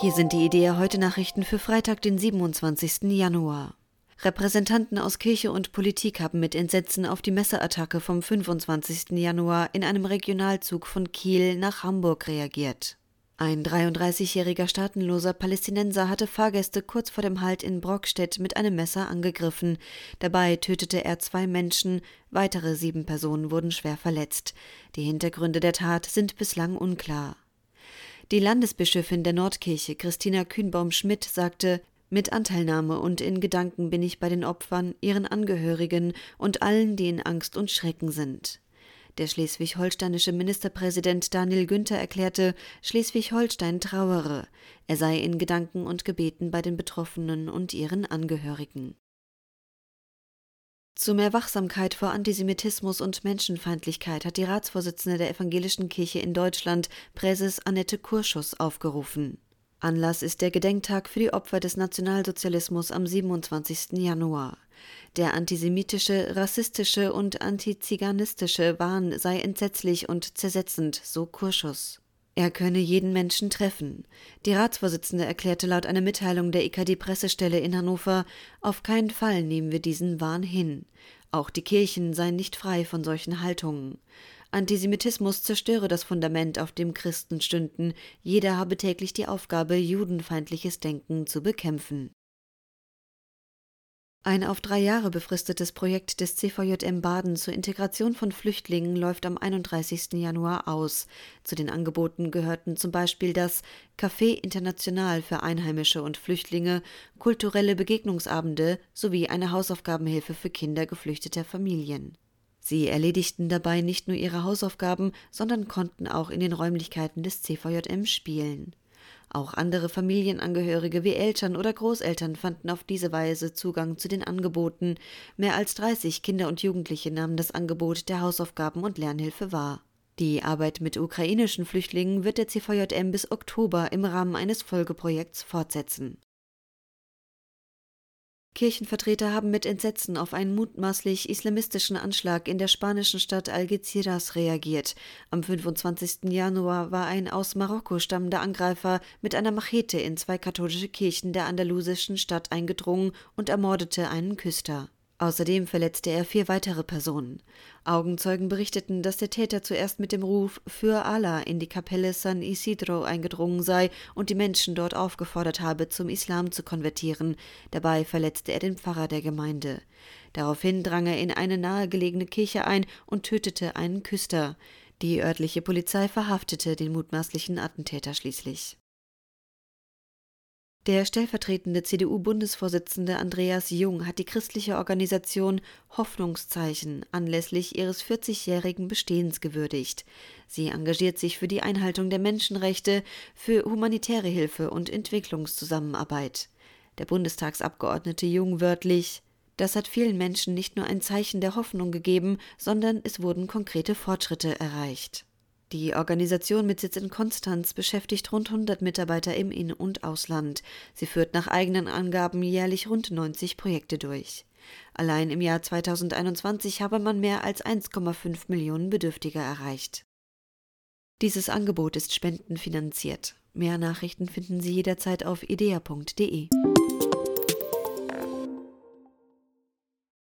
Hier sind die Idee heute Nachrichten für Freitag, den 27. Januar. Repräsentanten aus Kirche und Politik haben mit Entsetzen auf die Messerattacke vom 25. Januar in einem Regionalzug von Kiel nach Hamburg reagiert. Ein 33-jähriger staatenloser Palästinenser hatte Fahrgäste kurz vor dem Halt in Brockstedt mit einem Messer angegriffen. Dabei tötete er zwei Menschen, weitere sieben Personen wurden schwer verletzt. Die Hintergründe der Tat sind bislang unklar. Die Landesbischöfin der Nordkirche, Christina Kühnbaum-Schmidt, sagte, mit Anteilnahme und in Gedanken bin ich bei den Opfern, ihren Angehörigen und allen, die in Angst und Schrecken sind. Der schleswig-holsteinische Ministerpräsident Daniel Günther erklärte, Schleswig-Holstein trauere. Er sei in Gedanken und Gebeten bei den Betroffenen und ihren Angehörigen. Zu mehr Wachsamkeit vor Antisemitismus und Menschenfeindlichkeit hat die Ratsvorsitzende der Evangelischen Kirche in Deutschland, Präses Annette Kurschus, aufgerufen. Anlass ist der Gedenktag für die Opfer des Nationalsozialismus am 27. Januar. Der antisemitische, rassistische und antiziganistische Wahn sei entsetzlich und zersetzend, so Kurschus. Er könne jeden Menschen treffen. Die Ratsvorsitzende erklärte laut einer Mitteilung der IKD-Pressestelle in Hannover, auf keinen Fall nehmen wir diesen Wahn hin. Auch die Kirchen seien nicht frei von solchen Haltungen. Antisemitismus zerstöre das Fundament, auf dem Christen stünden. Jeder habe täglich die Aufgabe, judenfeindliches Denken zu bekämpfen. Ein auf drei Jahre befristetes Projekt des CVJM Baden zur Integration von Flüchtlingen läuft am 31. Januar aus. Zu den Angeboten gehörten zum Beispiel das Café International für Einheimische und Flüchtlinge, kulturelle Begegnungsabende sowie eine Hausaufgabenhilfe für Kinder geflüchteter Familien. Sie erledigten dabei nicht nur ihre Hausaufgaben, sondern konnten auch in den Räumlichkeiten des CVJM spielen. Auch andere Familienangehörige wie Eltern oder Großeltern fanden auf diese Weise Zugang zu den Angeboten. Mehr als 30 Kinder und Jugendliche nahmen das Angebot der Hausaufgaben und Lernhilfe wahr. Die Arbeit mit ukrainischen Flüchtlingen wird der CVJM bis Oktober im Rahmen eines Folgeprojekts fortsetzen. Kirchenvertreter haben mit Entsetzen auf einen mutmaßlich islamistischen Anschlag in der spanischen Stadt Algeciras reagiert. Am 25. Januar war ein aus Marokko stammender Angreifer mit einer Machete in zwei katholische Kirchen der andalusischen Stadt eingedrungen und ermordete einen Küster. Außerdem verletzte er vier weitere Personen. Augenzeugen berichteten, dass der Täter zuerst mit dem Ruf für Allah in die Kapelle San Isidro eingedrungen sei und die Menschen dort aufgefordert habe, zum Islam zu konvertieren. Dabei verletzte er den Pfarrer der Gemeinde. Daraufhin drang er in eine nahegelegene Kirche ein und tötete einen Küster. Die örtliche Polizei verhaftete den mutmaßlichen Attentäter schließlich. Der stellvertretende CDU-Bundesvorsitzende Andreas Jung hat die christliche Organisation Hoffnungszeichen anlässlich ihres 40-jährigen Bestehens gewürdigt. Sie engagiert sich für die Einhaltung der Menschenrechte, für humanitäre Hilfe und Entwicklungszusammenarbeit. Der Bundestagsabgeordnete Jung wörtlich das hat vielen Menschen nicht nur ein Zeichen der Hoffnung gegeben, sondern es wurden konkrete Fortschritte erreicht. Die Organisation mit Sitz in Konstanz beschäftigt rund 100 Mitarbeiter im In- und Ausland. Sie führt nach eigenen Angaben jährlich rund 90 Projekte durch. Allein im Jahr 2021 habe man mehr als 1,5 Millionen Bedürftige erreicht. Dieses Angebot ist spendenfinanziert. Mehr Nachrichten finden Sie jederzeit auf idea.de.